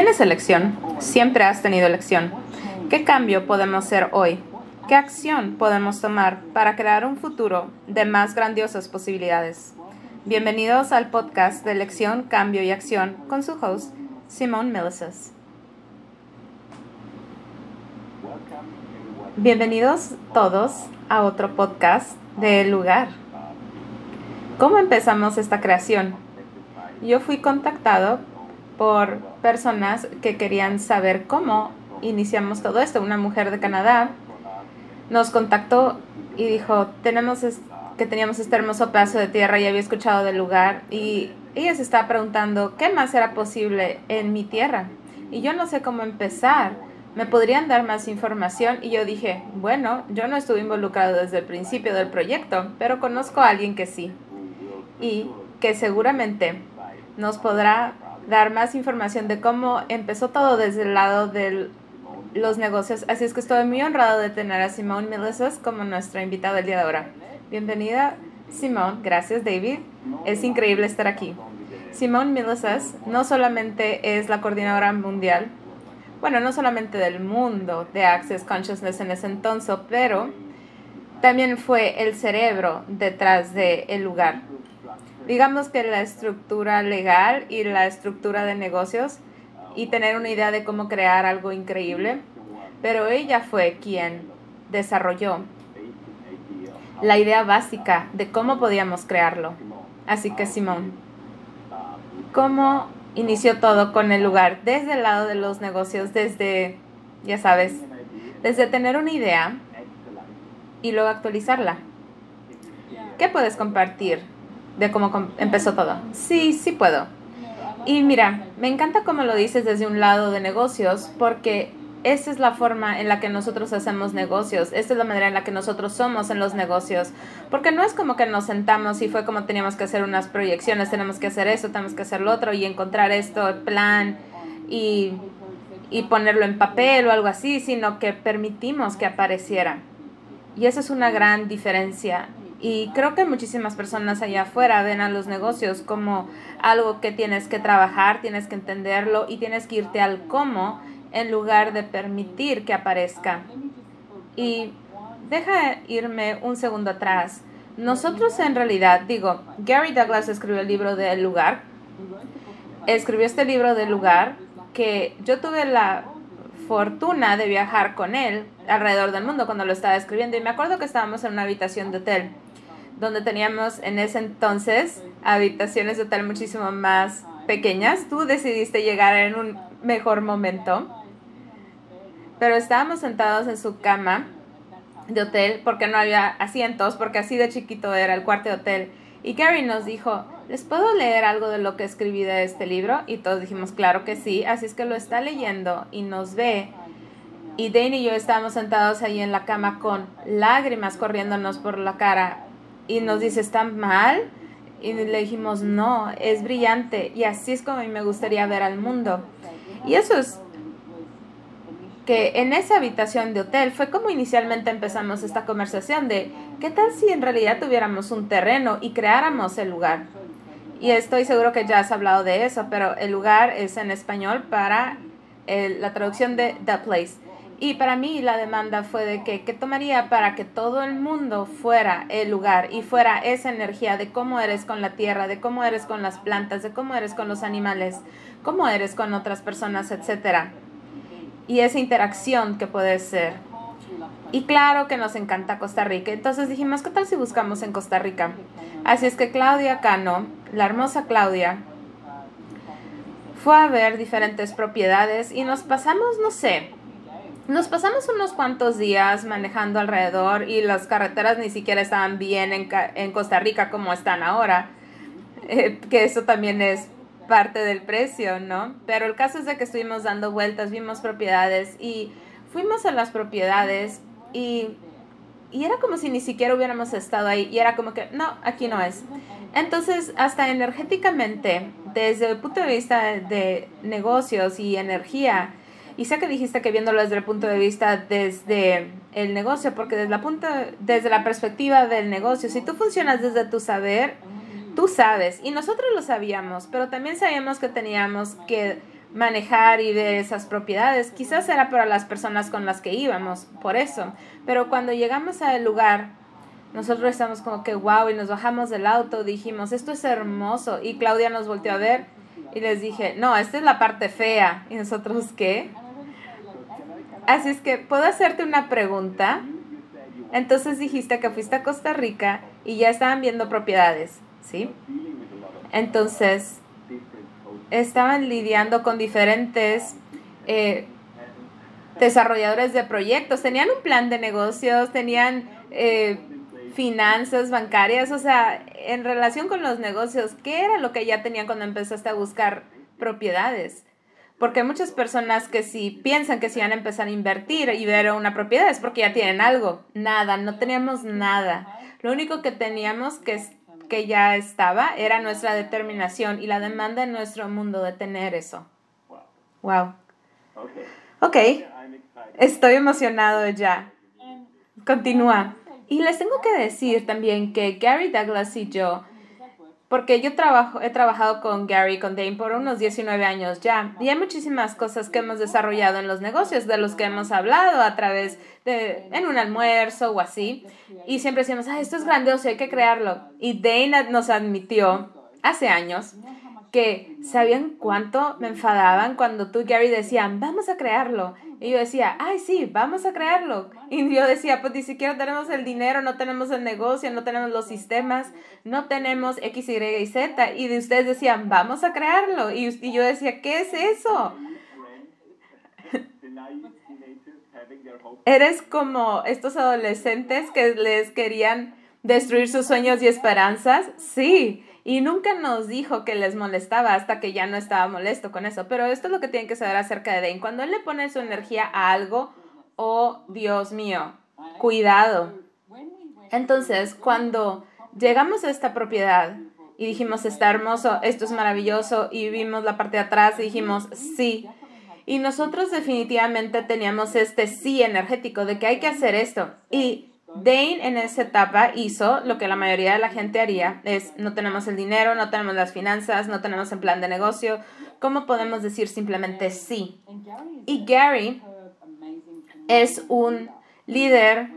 Tienes elección, siempre has tenido elección. ¿Qué cambio podemos hacer hoy? ¿Qué acción podemos tomar para crear un futuro de más grandiosas posibilidades? Bienvenidos al podcast de Elección, Cambio y Acción con su host, Simone Millicent. Bienvenidos todos a otro podcast de El Lugar. ¿Cómo empezamos esta creación? Yo fui contactado por personas que querían saber cómo iniciamos todo esto. Una mujer de Canadá nos contactó y dijo, tenemos que teníamos este hermoso pedazo de tierra y había escuchado del lugar y ella se estaba preguntando qué más era posible en mi tierra. Y yo no sé cómo empezar. ¿Me podrían dar más información? Y yo dije, bueno, yo no estuve involucrado desde el principio del proyecto, pero conozco a alguien que sí. Y que seguramente nos podrá dar más información de cómo empezó todo desde el lado de los negocios. Así es que estoy muy honrado de tener a Simone Milizas como nuestra invitada el día de ahora. Bienvenida, Simone. Gracias, David. Es increíble estar aquí. Simone Milizas no solamente es la coordinadora mundial, bueno, no solamente del mundo de Access Consciousness en ese entonces, pero también fue el cerebro detrás del el lugar digamos que la estructura legal y la estructura de negocios y tener una idea de cómo crear algo increíble, pero ella fue quien desarrolló la idea básica de cómo podíamos crearlo. Así que Simón, ¿cómo inició todo con el lugar desde el lado de los negocios, desde, ya sabes, desde tener una idea y luego actualizarla? ¿Qué puedes compartir de cómo empezó todo. Sí, sí puedo. Y mira, me encanta cómo lo dices desde un lado de negocios, porque esa es la forma en la que nosotros hacemos negocios, esta es la manera en la que nosotros somos en los negocios, porque no es como que nos sentamos y fue como teníamos que hacer unas proyecciones, tenemos que hacer eso, tenemos que hacer lo otro y encontrar esto, el plan y, y ponerlo en papel o algo así, sino que permitimos que apareciera. Y esa es una gran diferencia y creo que muchísimas personas allá afuera ven a los negocios como algo que tienes que trabajar, tienes que entenderlo y tienes que irte al cómo en lugar de permitir que aparezca. Y deja irme un segundo atrás. Nosotros en realidad, digo, Gary Douglas escribió el libro del lugar. Escribió este libro del lugar que yo tuve la fortuna de viajar con él alrededor del mundo cuando lo estaba escribiendo y me acuerdo que estábamos en una habitación de hotel donde teníamos en ese entonces habitaciones de hotel muchísimo más pequeñas. Tú decidiste llegar en un mejor momento. Pero estábamos sentados en su cama de hotel porque no había asientos, porque así de chiquito era el cuarto de hotel. Y Gary nos dijo, ¿les puedo leer algo de lo que escribí de este libro? Y todos dijimos, claro que sí. Así es que lo está leyendo y nos ve. Y Dane y yo estábamos sentados ahí en la cama con lágrimas corriéndonos por la cara y nos dice, ¿está mal? Y le dijimos, no, es brillante y así es como a mí me gustaría ver al mundo. Y eso es que en esa habitación de hotel fue como inicialmente empezamos esta conversación de, ¿qué tal si en realidad tuviéramos un terreno y creáramos el lugar? Y estoy seguro que ya has hablado de eso, pero el lugar es en español para la traducción de The Place. Y para mí la demanda fue de que, ¿qué tomaría para que todo el mundo fuera el lugar y fuera esa energía de cómo eres con la tierra, de cómo eres con las plantas, de cómo eres con los animales, cómo eres con otras personas, etcétera? Y esa interacción que puede ser. Y claro que nos encanta Costa Rica. Entonces dijimos, ¿qué tal si buscamos en Costa Rica? Así es que Claudia Cano, la hermosa Claudia, fue a ver diferentes propiedades y nos pasamos, no sé, nos pasamos unos cuantos días manejando alrededor y las carreteras ni siquiera estaban bien en, Costa Rica como están ahora, eh, que eso también es parte del precio, ¿no? Pero el caso es de que estuvimos dando vueltas, vimos propiedades y fuimos a las propiedades y, y era como si ni siquiera hubiéramos estado ahí y era como que, no, aquí no es. Entonces, hasta energéticamente, desde el punto de vista de negocios y energía, y sé que dijiste que viéndolo desde el punto de vista desde el negocio, porque desde la, punta, desde la perspectiva del negocio, si tú funcionas desde tu saber, tú sabes, y nosotros lo sabíamos, pero también sabíamos que teníamos que manejar y ver esas propiedades. Quizás era para las personas con las que íbamos, por eso. Pero cuando llegamos al lugar, nosotros estamos como que wow y nos bajamos del auto, dijimos, esto es hermoso. Y Claudia nos volteó a ver y les dije, no, esta es la parte fea. ¿Y nosotros qué? Así es que, ¿puedo hacerte una pregunta? Entonces dijiste que fuiste a Costa Rica y ya estaban viendo propiedades, ¿sí? Entonces, estaban lidiando con diferentes eh, desarrolladores de proyectos, tenían un plan de negocios, tenían eh, finanzas bancarias, o sea, en relación con los negocios, ¿qué era lo que ya tenían cuando empezaste a buscar propiedades? Porque hay muchas personas que si piensan que si van a empezar a invertir y ver una propiedad es porque ya tienen algo. Nada, no teníamos nada. Lo único que teníamos que que ya estaba era nuestra determinación y la demanda en nuestro mundo de tener eso. Wow. Ok. Estoy emocionado ya. Continúa. Y les tengo que decir también que Gary Douglas y yo porque yo trabajo, he trabajado con Gary, con Dane por unos 19 años ya, y hay muchísimas cosas que hemos desarrollado en los negocios, de los que hemos hablado a través de, en un almuerzo o así, y siempre decimos, ah, esto es grandioso, hay que crearlo. Y Dane nos admitió hace años que sabían cuánto me enfadaban cuando tú y Gary decían, vamos a crearlo. Y yo decía, ay, sí, vamos a crearlo. Y yo decía, pues ni siquiera tenemos el dinero, no tenemos el negocio, no tenemos los sistemas, no tenemos X, Y y Z. Y de ustedes decían, vamos a crearlo. Y, y yo decía, ¿qué es eso? Eres como estos adolescentes que les querían destruir sus sueños y esperanzas. Sí, y nunca nos dijo que les molestaba hasta que ya no estaba molesto con eso. Pero esto es lo que tienen que saber acerca de Dane. Cuando él le pone su energía a algo, oh Dios mío, cuidado. Entonces, cuando llegamos a esta propiedad y dijimos, está hermoso, esto es maravilloso, y vimos la parte de atrás y dijimos, sí. Y nosotros definitivamente teníamos este sí energético de que hay que hacer esto. Y Dane en esa etapa hizo lo que la mayoría de la gente haría, es no tenemos el dinero, no tenemos las finanzas, no tenemos el plan de negocio, ¿cómo podemos decir simplemente sí? Y Gary es un líder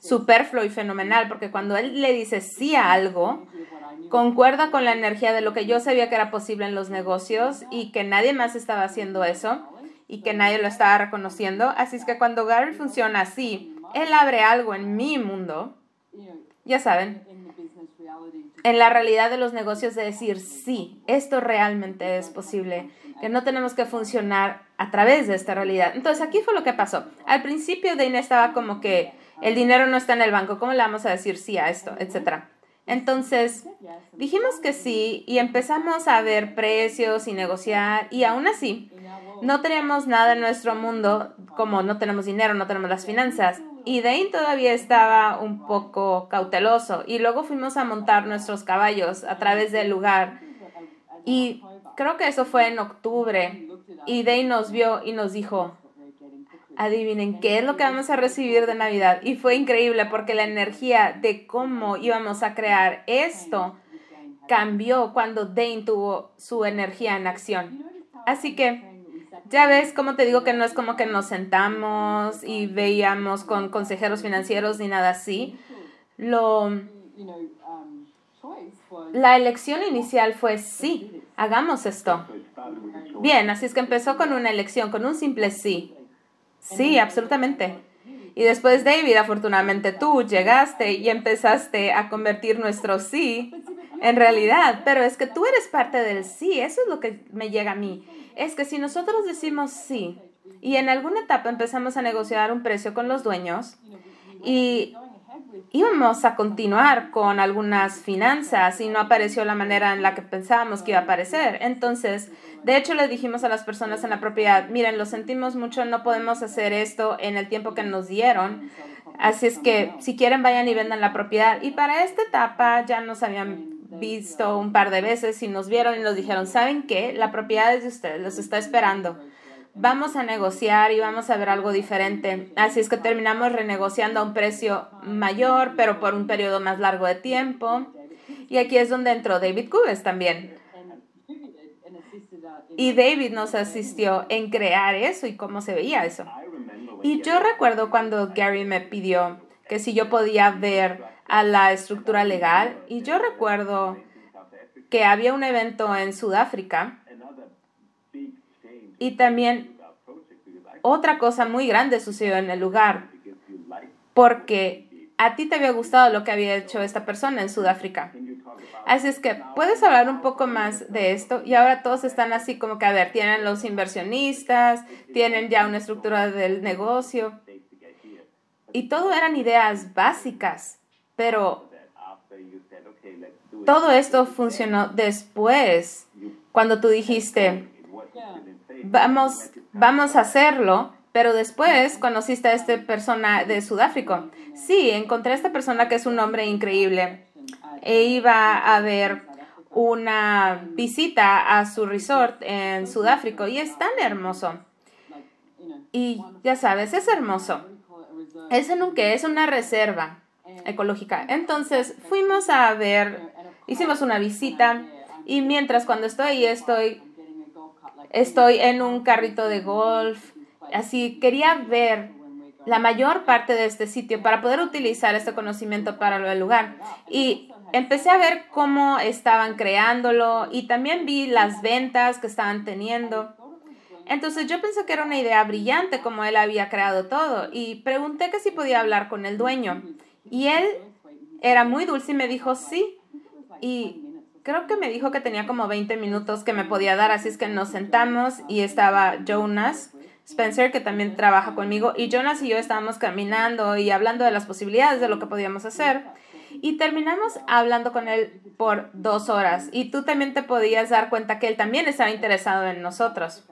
superfluo y fenomenal, porque cuando él le dice sí a algo, concuerda con la energía de lo que yo sabía que era posible en los negocios y que nadie más estaba haciendo eso y que nadie lo estaba reconociendo. Así es que cuando Gary funciona así, él abre algo en mi mundo, ya saben, en la realidad de los negocios de decir, sí, esto realmente es posible, que no tenemos que funcionar a través de esta realidad. Entonces aquí fue lo que pasó. Al principio Dane estaba como que el dinero no está en el banco, ¿cómo le vamos a decir sí a esto? Etcétera. Entonces, dijimos que sí y empezamos a ver precios y negociar y aún así no teníamos nada en nuestro mundo, como no tenemos dinero, no tenemos las finanzas. Y Dane todavía estaba un poco cauteloso. Y luego fuimos a montar nuestros caballos a través del lugar. Y creo que eso fue en octubre. Y Dane nos vio y nos dijo, adivinen qué es lo que vamos a recibir de Navidad. Y fue increíble porque la energía de cómo íbamos a crear esto cambió cuando Dane tuvo su energía en acción. Así que ya ves, como te digo que no es como que nos sentamos y veíamos con consejeros financieros ni nada así. Lo, la elección inicial fue sí, hagamos esto. Bien, así es que empezó con una elección, con un simple sí. Sí, absolutamente. Y después, David, afortunadamente tú llegaste y empezaste a convertir nuestro sí en realidad. Pero es que tú eres parte del sí, eso es lo que me llega a mí es que si nosotros decimos sí y en alguna etapa empezamos a negociar un precio con los dueños y íbamos a continuar con algunas finanzas y no apareció la manera en la que pensábamos que iba a aparecer. Entonces, de hecho, le dijimos a las personas en la propiedad, miren, lo sentimos mucho, no podemos hacer esto en el tiempo que nos dieron. Así es que si quieren vayan y vendan la propiedad. Y para esta etapa ya nos habían visto un par de veces y nos vieron y nos dijeron, ¿saben qué? La propiedad es de ustedes, los está esperando. Vamos a negociar y vamos a ver algo diferente. Así es que terminamos renegociando a un precio mayor, pero por un periodo más largo de tiempo. Y aquí es donde entró David Cubes también. Y David nos asistió en crear eso y cómo se veía eso. Y yo recuerdo cuando Gary me pidió que si yo podía ver a la estructura legal. Y yo recuerdo que había un evento en Sudáfrica y también otra cosa muy grande sucedió en el lugar porque a ti te había gustado lo que había hecho esta persona en Sudáfrica. Así es que puedes hablar un poco más de esto y ahora todos están así como que, a ver, tienen los inversionistas, tienen ya una estructura del negocio y todo eran ideas básicas, pero todo esto funcionó después, cuando tú dijiste, vamos, vamos a hacerlo, pero después conociste a esta persona de Sudáfrica. Sí, encontré a esta persona que es un hombre increíble. E iba a ver una visita a su resort en Sudáfrica y es tan hermoso. Y ya sabes, es hermoso. Es en un es una reserva ecológica. Entonces fuimos a ver Hicimos una visita y mientras cuando estoy ahí estoy, estoy en un carrito de golf. Así quería ver la mayor parte de este sitio para poder utilizar este conocimiento para el lugar. Y empecé a ver cómo estaban creándolo y también vi las ventas que estaban teniendo. Entonces yo pensé que era una idea brillante como él había creado todo y pregunté que si podía hablar con el dueño. Y él era muy dulce y me dijo sí. Y creo que me dijo que tenía como 20 minutos que me podía dar, así es que nos sentamos y estaba Jonas Spencer, que también trabaja conmigo, y Jonas y yo estábamos caminando y hablando de las posibilidades de lo que podíamos hacer. Y terminamos hablando con él por dos horas. Y tú también te podías dar cuenta que él también estaba interesado en nosotros.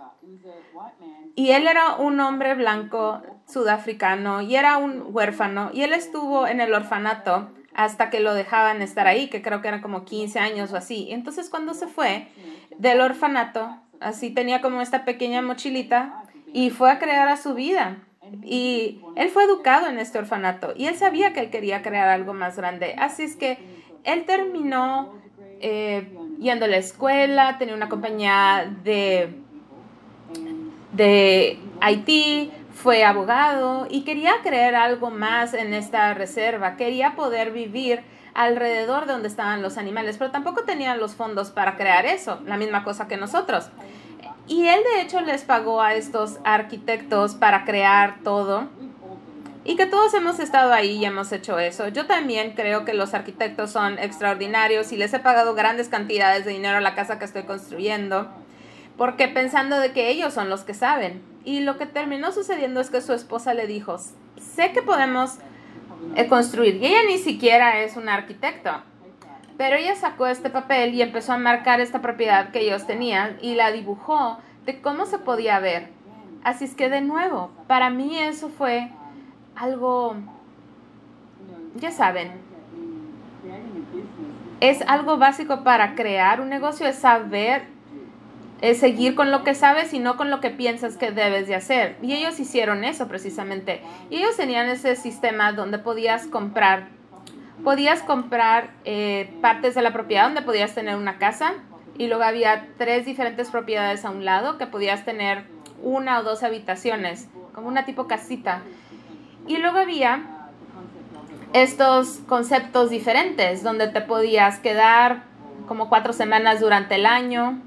Y él era un hombre blanco sudafricano y era un huérfano. Y él estuvo en el orfanato hasta que lo dejaban estar ahí, que creo que eran como 15 años o así. Entonces cuando se fue del orfanato, así tenía como esta pequeña mochilita y fue a crear a su vida. Y él fue educado en este orfanato y él sabía que él quería crear algo más grande. Así es que él terminó eh, yendo a la escuela, tenía una compañía de, de Haití, fue abogado y quería crear algo más en esta reserva, quería poder vivir alrededor de donde estaban los animales, pero tampoco tenían los fondos para crear eso, la misma cosa que nosotros. Y él de hecho les pagó a estos arquitectos para crear todo. Y que todos hemos estado ahí y hemos hecho eso. Yo también creo que los arquitectos son extraordinarios y les he pagado grandes cantidades de dinero a la casa que estoy construyendo. Porque pensando de que ellos son los que saben. Y lo que terminó sucediendo es que su esposa le dijo, sé que podemos eh, construir. Y ella ni siquiera es una arquitecta. Pero ella sacó este papel y empezó a marcar esta propiedad que ellos tenían y la dibujó de cómo se podía ver. Así es que de nuevo, para mí eso fue algo, ya saben, es algo básico para crear un negocio, es saber es seguir con lo que sabes y no con lo que piensas que debes de hacer. Y ellos hicieron eso precisamente. Y ellos tenían ese sistema donde podías comprar, podías comprar eh, partes de la propiedad donde podías tener una casa y luego había tres diferentes propiedades a un lado que podías tener una o dos habitaciones, como una tipo casita. Y luego había estos conceptos diferentes donde te podías quedar como cuatro semanas durante el año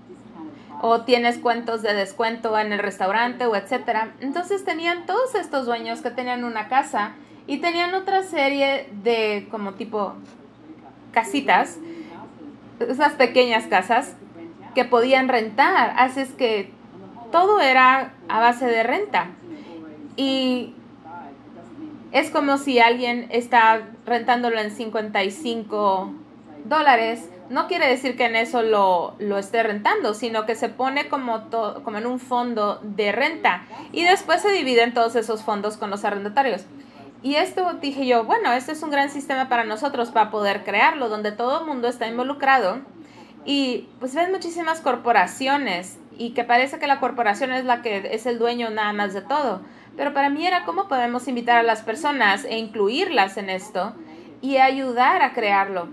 o tienes cuentos de descuento en el restaurante o etcétera. Entonces tenían todos estos dueños que tenían una casa y tenían otra serie de como tipo casitas, esas pequeñas casas que podían rentar. Así es que todo era a base de renta. Y es como si alguien está rentándolo en 55 dólares no quiere decir que en eso lo, esté rentando, sino que se pone como, como en un fondo de renta y después se dividen todos esos fondos con los arrendatarios. Y esto dije yo, bueno, este es un gran sistema para nosotros para poder crearlo, donde todo el mundo está involucrado y pues ves muchísimas corporaciones y que parece que la corporación es la que es el dueño nada más de todo. Pero para mí era cómo podemos invitar a las personas e incluirlas en esto y ayudar a crearlo.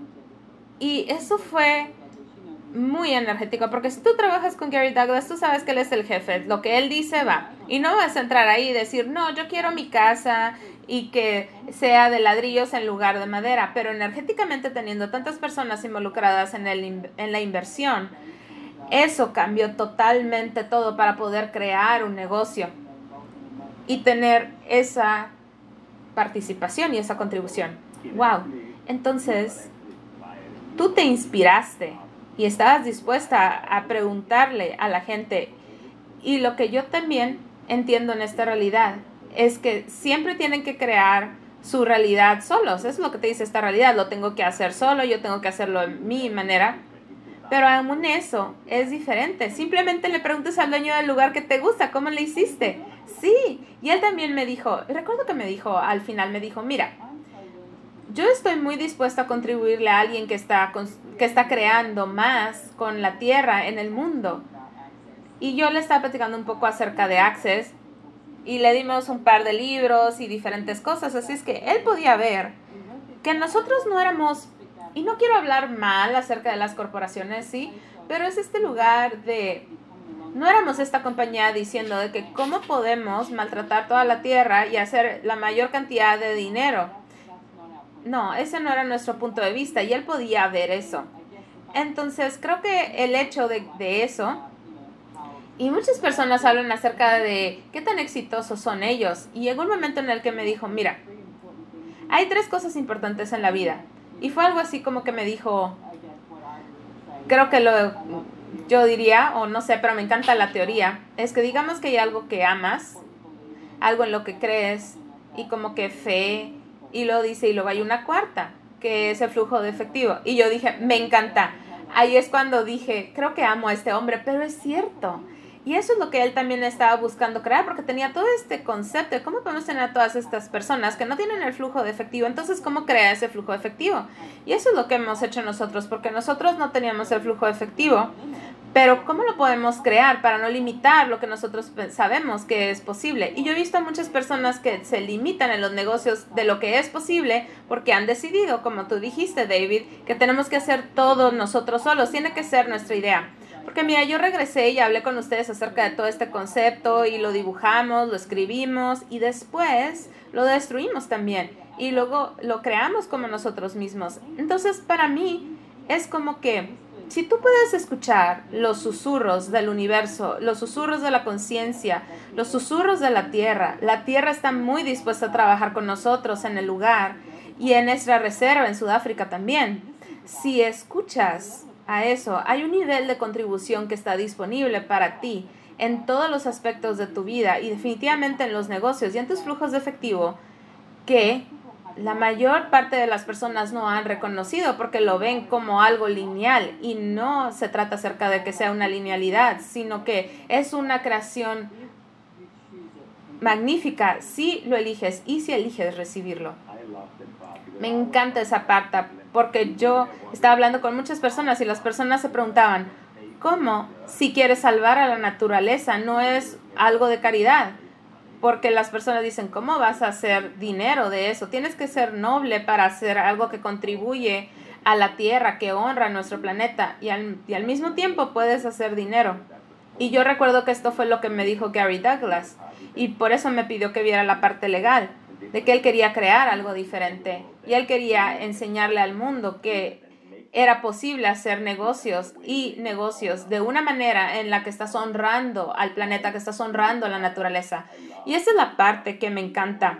Y eso fue muy energético, porque si tú trabajas con Gary Douglas, tú sabes que él es el jefe, lo que él dice va. Y no vas a entrar ahí y decir, no, yo quiero mi casa y que sea de ladrillos en lugar de madera, pero energéticamente teniendo tantas personas involucradas en, el, en la inversión, eso cambió totalmente todo para poder crear un negocio y tener esa participación y esa contribución. ¡Wow! Entonces, tú te inspiraste y estabas dispuesta a preguntarle a la gente. Y lo que yo también entiendo en esta realidad es que siempre tienen que crear su realidad solos. Es lo que te dice esta realidad. Lo tengo que hacer solo, yo tengo que hacerlo en mi manera. Pero aún eso es diferente. Simplemente le preguntas al dueño del lugar que te gusta, ¿cómo le hiciste? Sí. Y él también me dijo, recuerdo que me dijo, al final me dijo, mira, yo estoy muy dispuesta a contribuirle a alguien que está, que está creando más con la tierra en el mundo. Y yo le estaba platicando un poco acerca de Access y le dimos un par de libros y diferentes cosas. Así es que él podía ver que nosotros no éramos, y no quiero hablar mal acerca de las corporaciones, sí, pero es este lugar de, no éramos esta compañía diciendo de que cómo podemos maltratar toda la tierra y hacer la mayor cantidad de dinero no, ese no era nuestro punto de vista y él podía ver eso. Entonces, creo que el hecho de, eso, y muchas personas hablan acerca de qué tan exitosos son ellos, y llegó un momento en el que me dijo, mira, hay tres cosas importantes en la vida. Y fue algo así como que me dijo, creo que lo, yo diría, o no sé, pero me encanta la teoría, es que digamos que hay algo que amas, algo en lo que crees, y como que fe, y lo dice, y luego hay una cuarta, que es el flujo de efectivo. Y yo dije, me encanta. Ahí es cuando dije, creo que amo a este hombre, pero es cierto. Y eso es lo que él también estaba buscando crear, porque tenía todo este concepto de cómo podemos tener a todas estas personas que no tienen el flujo de efectivo. Entonces, ¿cómo crea ese flujo de efectivo? Y eso es lo que hemos hecho nosotros, porque nosotros no teníamos el flujo de efectivo, pero ¿cómo lo podemos crear para no limitar lo que nosotros sabemos que es posible? Y yo he visto a muchas personas que se limitan en los negocios de lo que es posible porque han decidido, como tú dijiste, David, que tenemos que hacer todo nosotros solos. Tiene que ser nuestra idea. Porque mira, yo regresé y hablé con ustedes acerca de todo este concepto y lo dibujamos, lo escribimos y después lo destruimos también. Y luego lo creamos como nosotros mismos. Entonces, para mí es como que si tú puedes escuchar los susurros del universo, los susurros de la conciencia, los susurros de la tierra, la tierra está muy dispuesta a trabajar con nosotros en el lugar y en nuestra reserva en Sudáfrica también. Si escuchas a eso, hay un nivel de contribución que está disponible para ti en todos los aspectos de tu vida y definitivamente en los negocios y en tus flujos de efectivo que la mayor parte de las personas no han reconocido porque lo ven como algo lineal y no se trata acerca de que sea una linealidad, sino que es una creación magnífica si lo eliges y si eliges recibirlo. Me encanta esa parte porque yo estaba hablando con muchas personas y las personas se preguntaban, ¿cómo si quieres salvar a la naturaleza no es algo de caridad? porque las personas dicen, ¿cómo vas a hacer dinero de eso? Tienes que ser noble para hacer algo que contribuye a la tierra, que honra a nuestro planeta y al, y al mismo tiempo puedes hacer dinero. Y yo recuerdo que esto fue lo que me dijo Gary Douglas y por eso me pidió que viera la parte legal, de que él quería crear algo diferente y él quería enseñarle al mundo que era posible hacer negocios y negocios de una manera en la que estás honrando al planeta, que estás honrando a la naturaleza. Y esa es la parte que me encanta,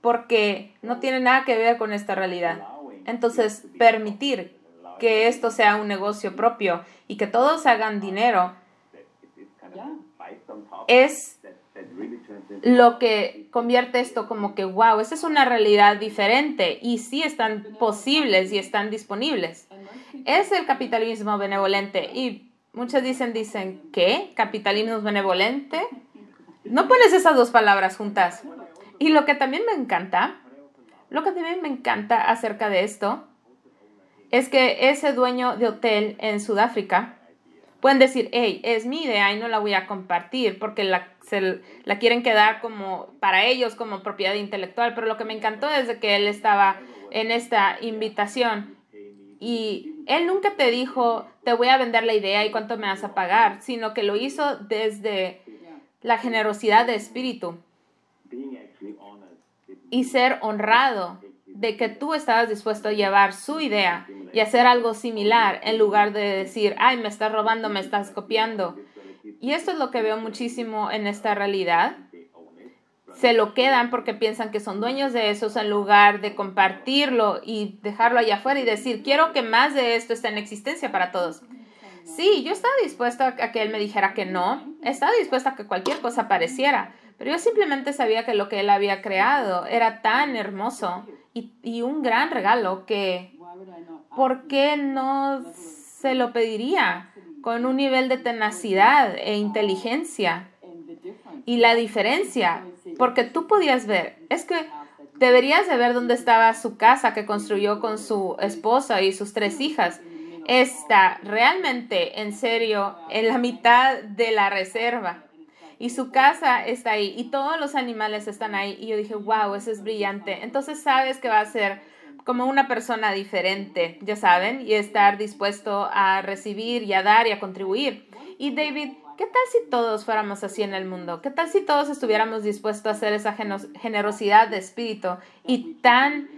porque no tiene nada que ver con esta realidad. Entonces, permitir que esto sea un negocio propio y que todos hagan dinero es lo que convierte esto como que, wow, esta es una realidad diferente y sí están posibles y están disponibles es el capitalismo benevolente. Y muchos dicen, dicen, ¿qué? ¿Capitalismo benevolente? No pones esas dos palabras juntas. Y lo que también me encanta, lo que también me encanta acerca de esto, es que ese dueño de hotel en Sudáfrica pueden decir, hey, es mi idea y no la voy a compartir porque la, la quieren quedar como para ellos como propiedad intelectual. Pero lo que me encantó es que él estaba en esta invitación y Él nunca te dijo, te voy a vender la idea y cuánto me vas a pagar, sino que lo hizo desde la generosidad de espíritu y ser honrado de que tú estabas dispuesto a llevar su idea y hacer algo similar en lugar de decir, ay, me estás robando, me estás copiando. Y esto es lo que veo muchísimo en esta realidad. Se lo quedan porque piensan que son dueños de eso en lugar de compartirlo y dejarlo allá afuera y decir, quiero que más de esto esté en existencia para todos. Sí, yo estaba dispuesta a que él me dijera que no, estaba dispuesta a que cualquier cosa apareciera, pero yo simplemente sabía que lo que él había creado era tan hermoso y, y un gran regalo que, ¿por qué no se lo pediría con un nivel de tenacidad e inteligencia? Y la diferencia, porque tú podías ver, es que deberías de ver dónde estaba su casa que construyó con su esposa y sus tres hijas. Está realmente, en serio, en la mitad de la reserva y su casa está ahí y todos los animales están ahí. Y yo dije, wow, eso es brillante. Entonces sabes que va a ser como una persona diferente, ya saben, y estar dispuesto a recibir y a dar y a contribuir. Y David, ¿qué tal si todos fuéramos así en el mundo? ¿Qué tal si todos estuviéramos dispuestos a hacer esa generosidad de espíritu y tan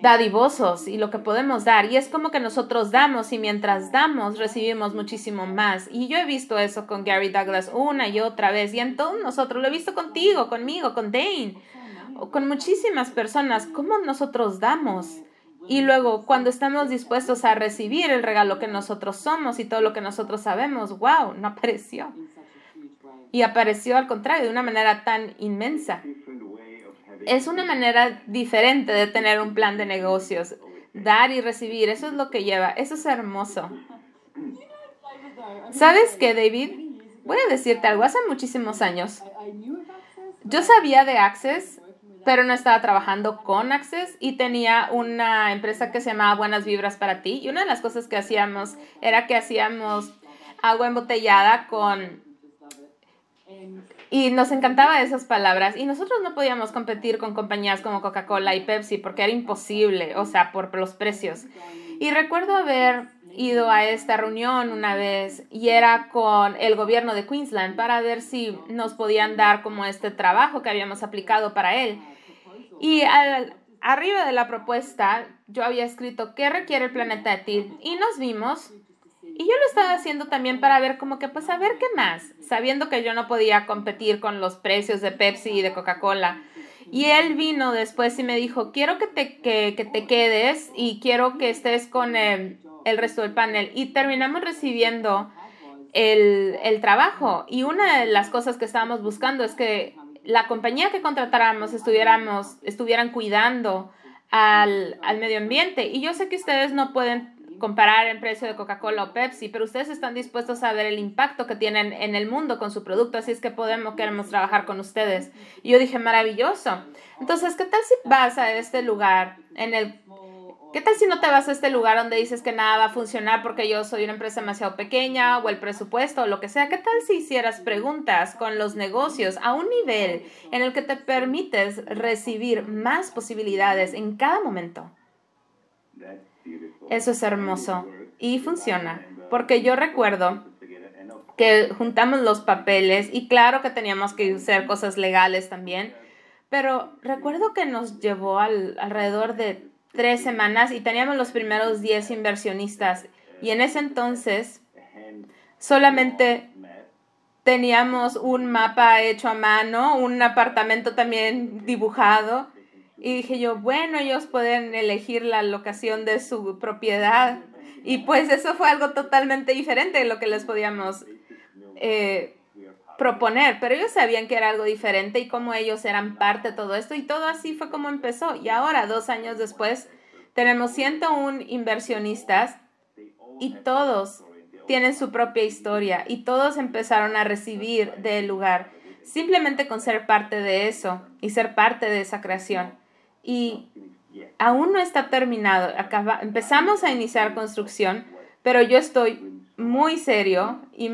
dadivosos y lo que podemos dar. Y es como que nosotros damos y mientras damos recibimos muchísimo más. Y yo he visto eso con Gary Douglas una y otra vez y en todos nosotros. Lo he visto contigo, conmigo, con Dane, con muchísimas personas. ¿Cómo nosotros damos? Y luego, cuando estamos dispuestos a recibir el regalo que nosotros somos y todo lo que nosotros sabemos, wow, no apareció. Y apareció al contrario, de una manera tan inmensa es una manera diferente de tener un plan de negocios. Dar y recibir, eso es lo que lleva. Eso es hermoso. ¿Sabes qué, David? Voy a decirte algo. Hace muchísimos años, yo sabía de Access, pero no estaba trabajando con Access y tenía una empresa que se llamaba Buenas Vibras para ti. Y una de las cosas que hacíamos era que hacíamos agua embotellada con y nos encantaba esas palabras. Y nosotros no podíamos competir con compañías como Coca-Cola y Pepsi porque era imposible, o sea, por los precios. Y recuerdo haber ido a esta reunión una vez y era con el gobierno de Queensland para ver si nos podían dar como este trabajo que habíamos aplicado para él. Y al, arriba de la propuesta yo había escrito ¿qué requiere el planeta de? Y nos vimos y yo lo estaba haciendo también para ver como que, pues a ver qué más, sabiendo que yo no podía competir con los precios de Pepsi y de Coca-Cola. Y él vino después y me dijo, quiero que te, que, que te quedes y quiero que estés con el, el, resto del panel. Y terminamos recibiendo el, el trabajo. Y una de las cosas que estábamos buscando es que la compañía que contratáramos estuviéramos, estuvieran cuidando al, al medio ambiente. Y yo sé que ustedes no pueden comparar el precio de Coca-Cola o Pepsi, pero ustedes están dispuestos a ver el impacto que tienen en el mundo con su producto, así es que podemos, queremos trabajar con ustedes. Y yo dije, maravilloso. Entonces, ¿qué tal si vas a este lugar en el... ¿Qué tal si no te vas a este lugar donde dices que nada va a funcionar porque yo soy una empresa demasiado pequeña o el presupuesto o lo que sea? ¿Qué tal si hicieras preguntas con los negocios a un nivel en el que te permites recibir más posibilidades en cada momento? Eso es hermoso. Y funciona, porque yo recuerdo que juntamos los papeles y claro que teníamos que hacer cosas legales también, pero recuerdo que nos llevó alrededor de tres semanas y teníamos los primeros diez inversionistas. Y en ese entonces solamente teníamos un mapa hecho a mano, un apartamento también dibujado y dije yo, bueno, ellos pueden elegir la locación de su propiedad. Y pues eso fue algo totalmente diferente de lo que les podíamos eh, proponer. Pero ellos sabían que era algo diferente y cómo ellos eran parte de todo esto. Y todo así fue como empezó. Y ahora, dos años después, tenemos 101 inversionistas y todos tienen su propia historia y todos empezaron a recibir del lugar simplemente con ser parte de eso y ser parte de esa creación y aún no está terminado. Acaba, empezamos a iniciar construcción, pero yo estoy muy serio y,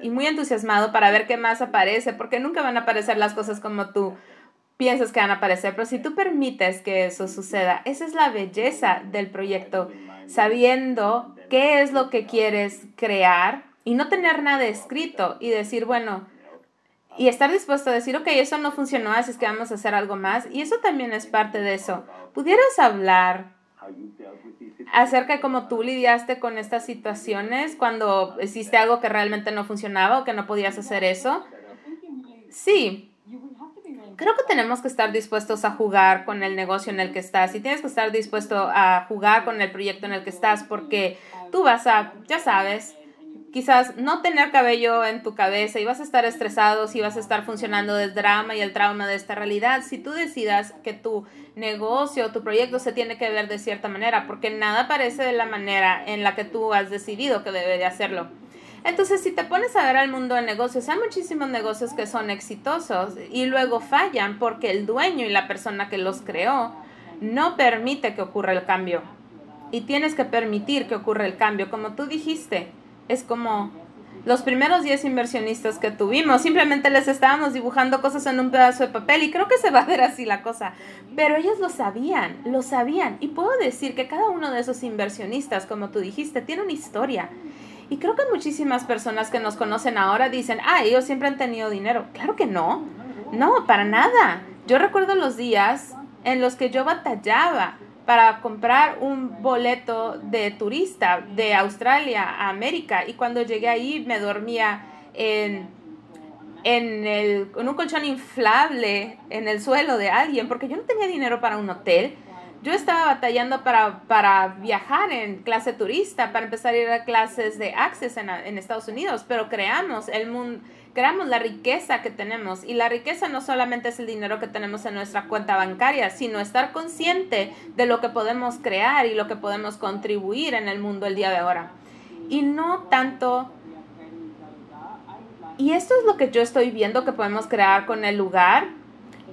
y muy entusiasmado para ver qué más aparece, porque nunca van a aparecer las cosas como tú piensas que van a aparecer, pero si tú permites que eso suceda, esa es la belleza del proyecto, sabiendo qué es lo que quieres crear y no tener nada escrito y decir, bueno, y estar dispuesto a decir, ok, eso no funcionó, así es que vamos a hacer algo más. Y eso también es parte de eso. ¿Pudieras hablar acerca de cómo tú lidiaste con estas situaciones cuando hiciste algo que realmente no funcionaba o que no podías hacer eso? Sí. Creo que tenemos que estar dispuestos a jugar con el negocio en el que estás y tienes que estar dispuesto a jugar con el proyecto en el que estás porque tú vas a, ya sabes, quizás no tener cabello en tu cabeza y vas a estar estresado si vas a estar funcionando del drama y el trauma de esta realidad. Si tú decidas que tu negocio, tu proyecto se tiene que ver de cierta manera, porque nada parece de la manera en la que tú has decidido que debe de hacerlo. Entonces, si te pones a ver al mundo de negocios, hay muchísimos negocios que son exitosos y luego fallan porque el dueño y la persona que los creó no permite que ocurra el cambio. Y tienes que permitir que ocurra el cambio, como tú dijiste es como los primeros 10 inversionistas que tuvimos, simplemente les estábamos dibujando cosas en un pedazo de papel y creo que se va a ver así la cosa. Pero ellos lo sabían, lo sabían. Y puedo decir que cada uno de esos inversionistas, como tú dijiste, tiene una historia. Y creo que muchísimas personas que nos conocen ahora dicen, ah, ellos siempre han tenido dinero. Claro que no. No, para nada. Yo recuerdo los días en los que yo batallaba para comprar un boleto de turista de Australia a América y cuando llegué ahí me dormía en, en, el, en un colchón inflable en el suelo de alguien porque yo no tenía dinero para un hotel. Yo estaba batallando para, para viajar en clase turista, para empezar a ir a clases de Access en, en Estados Unidos, pero creamos el mundo creamos la riqueza que tenemos. Y la riqueza no solamente es el dinero que tenemos en nuestra cuenta bancaria, sino estar consciente de lo que podemos crear y lo que podemos contribuir en el mundo el día de ahora. Y no tanto... Y esto es lo que yo estoy viendo que podemos crear con el lugar.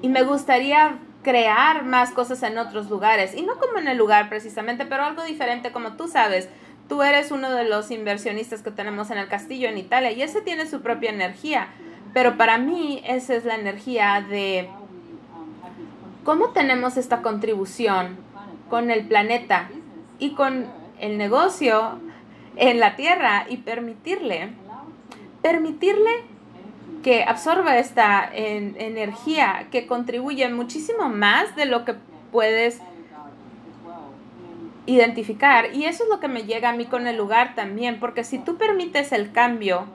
Y me gustaría crear más cosas en otros lugares. Y no como en el lugar precisamente, pero algo diferente como tú sabes tú eres uno de los inversionistas que tenemos en el castillo en Italia y ese tiene su propia energía. Pero para mí esa es la energía de cómo tenemos esta contribución con el planeta y con el negocio en la Tierra y permitirle, permitirle que absorba esta energía que contribuye muchísimo más de lo que puedes identificar. Y eso es lo que me llega a mí con el lugar también, porque si tú permites el cambio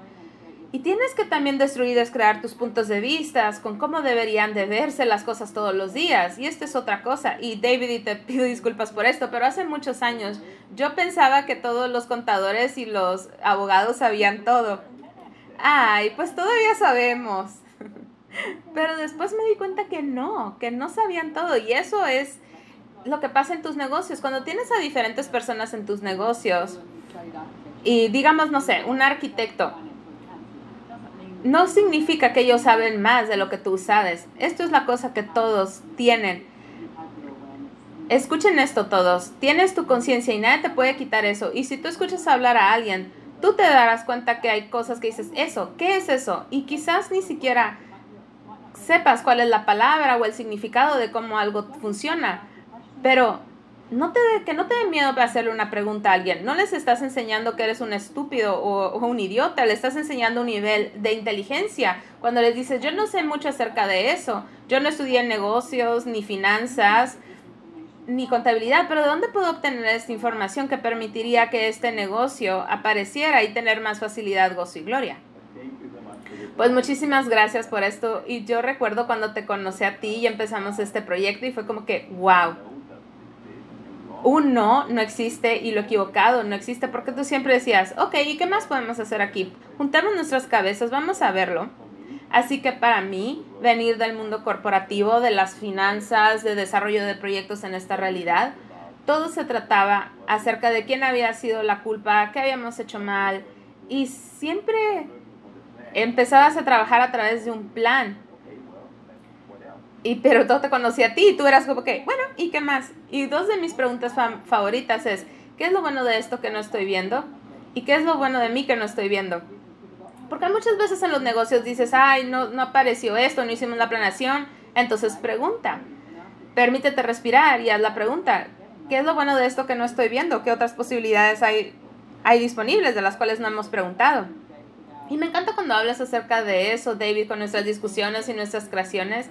y tienes que también destruir y descrear tus puntos de vista con cómo deberían de verse las cosas todos los días. Y esta es otra cosa. Y David, y te pido disculpas por esto, pero hace muchos años yo pensaba que todos los contadores y los abogados sabían todo. Ay, pues todavía sabemos. Pero después me di cuenta que no, que no sabían todo. Y eso es lo que pasa en tus negocios. Cuando tienes a diferentes personas en tus negocios y digamos, no sé, un arquitecto, no significa que ellos saben más de lo que tú sabes. Esto es la cosa que todos tienen. Escuchen esto todos. Tienes tu conciencia y nadie te puede quitar eso. Y si tú escuchas hablar a alguien, tú te darás cuenta que hay cosas que dices, eso, ¿qué es eso? Y quizás ni siquiera sepas cuál es la palabra o el significado de cómo algo funciona. Pero no te, que no te dé miedo para hacerle una pregunta a alguien. No les estás enseñando que eres un estúpido o, un idiota, le estás enseñando un nivel de inteligencia. Cuando les dices, yo no sé mucho acerca de eso, yo no estudié negocios, ni finanzas, ni contabilidad, pero ¿de dónde puedo obtener esta información que permitiría que este negocio apareciera y tener más facilidad, gozo y gloria? Pues muchísimas gracias por esto. Y yo recuerdo cuando te conocí a ti y empezamos este proyecto y fue como que, wow un no no existe y lo equivocado no existe porque tú siempre decías, ok, ¿y qué más podemos hacer aquí? Juntamos nuestras cabezas, vamos a verlo. Así que para mí, venir del mundo corporativo, de las finanzas, de desarrollo de proyectos en esta realidad, todo se trataba acerca de quién había sido la culpa, qué habíamos hecho mal y siempre empezabas a trabajar a través de un plan y, pero todo te conocí a ti y tú eras como que, bueno, ¿y qué más? Y dos de mis preguntas favoritas es, ¿qué es lo bueno de esto que no estoy viendo? ¿Y qué es lo bueno de mí que no estoy viendo? Porque muchas veces en los negocios dices, ay, no, no apareció esto, no hicimos la planeación. Entonces pregunta, permítete respirar y haz la pregunta. ¿Qué es lo bueno de esto que no estoy viendo? ¿Qué otras posibilidades hay hay disponibles de las cuales no hemos preguntado. Y me encanta cuando hablas acerca de eso, David, con nuestras discusiones y nuestras creaciones,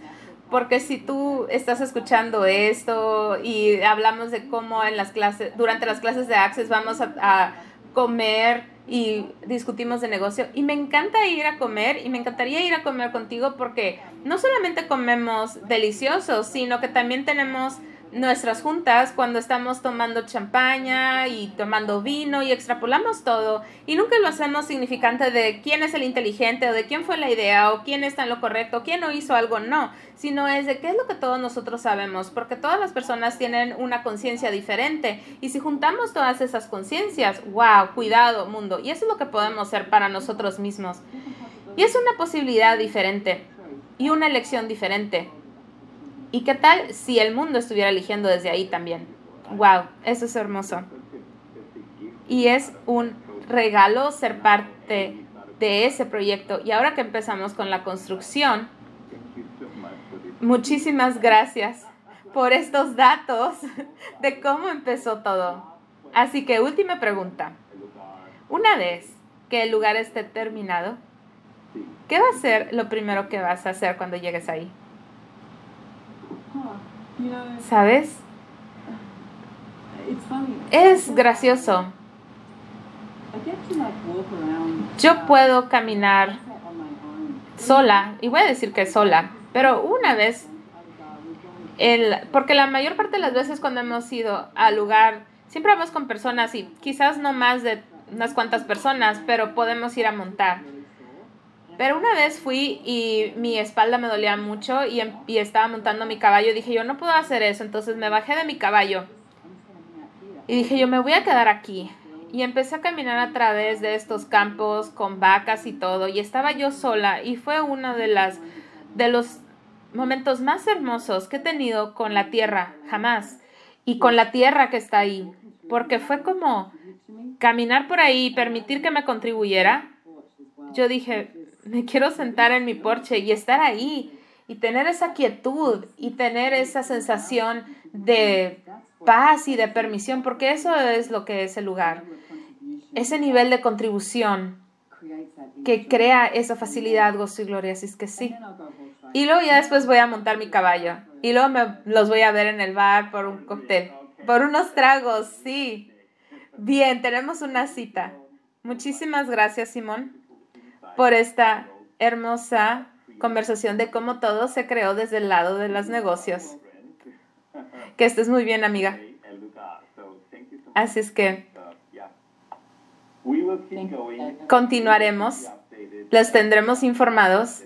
porque si tú estás escuchando esto y hablamos de cómo en las clases, durante las clases de Access vamos a, a comer y discutimos de negocio y me encanta ir a comer y me encantaría ir a comer contigo porque no solamente comemos deliciosos, sino que también tenemos nuestras juntas cuando estamos tomando champaña y tomando vino y extrapolamos todo y nunca lo hacemos significante de quién es el inteligente o de quién fue la idea o quién está en lo correcto, quién no hizo algo, no, sino es de qué es lo que todos nosotros sabemos, porque todas las personas tienen una conciencia diferente y si juntamos todas esas conciencias, wow, cuidado mundo, y eso es lo que podemos hacer para nosotros mismos. Y es una posibilidad diferente y una elección diferente. ¿Y qué tal si el mundo estuviera eligiendo desde ahí también? ¡Wow! Eso es hermoso. Y es un regalo ser parte de ese proyecto. Y ahora que empezamos con la construcción, muchísimas gracias por estos datos de cómo empezó todo. Así que última pregunta. Una vez que el lugar esté terminado, ¿qué va a ser lo primero que vas a hacer cuando llegues ahí? ¿Sabes? Es gracioso. Yo puedo caminar sola, y voy a decir que sola, pero una vez, el, porque la mayor parte de las veces cuando hemos ido al lugar, siempre vamos con personas y quizás no más de unas cuantas personas, pero podemos ir a montar. Pero una vez fui y mi espalda me dolía mucho y, em, y, estaba montando mi caballo. Dije, yo no puedo hacer eso. Entonces me bajé de mi caballo. Y dije, yo me voy a quedar aquí. Y empecé a caminar a través de estos campos con vacas y todo. Y estaba yo sola. Y fue uno de, las, de los momentos más hermosos que he tenido con la tierra. Jamás. Y con la tierra que está ahí. Porque fue como caminar por ahí y permitir que me contribuyera. Yo dije, me quiero sentar en mi porche y estar ahí y tener esa quietud y tener esa sensación de paz y de permisión, porque eso es lo que es el lugar. Ese nivel de contribución que crea esa facilidad, gozo y gloria, así es que sí. Y luego ya después voy a montar mi caballo y luego me los voy a ver en el bar por un cóctel, por unos tragos, sí. Bien, tenemos una cita. Muchísimas gracias, Simón por esta hermosa conversación de cómo todo se creó desde el lado de los negocios. Que estés muy bien, amiga. Así es que continuaremos, les tendremos informados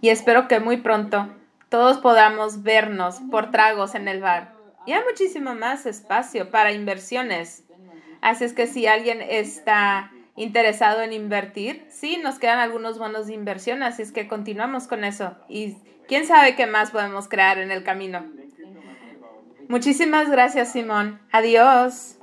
y espero que muy pronto todos podamos vernos por tragos en el bar. Y hay muchísimo más espacio para inversiones. Así es que si alguien está interesado en invertir, sí, nos quedan algunos bonos de inversión, así es que continuamos con eso. Y quién sabe qué más podemos crear en el camino. Muchísimas gracias, Simón. Adiós.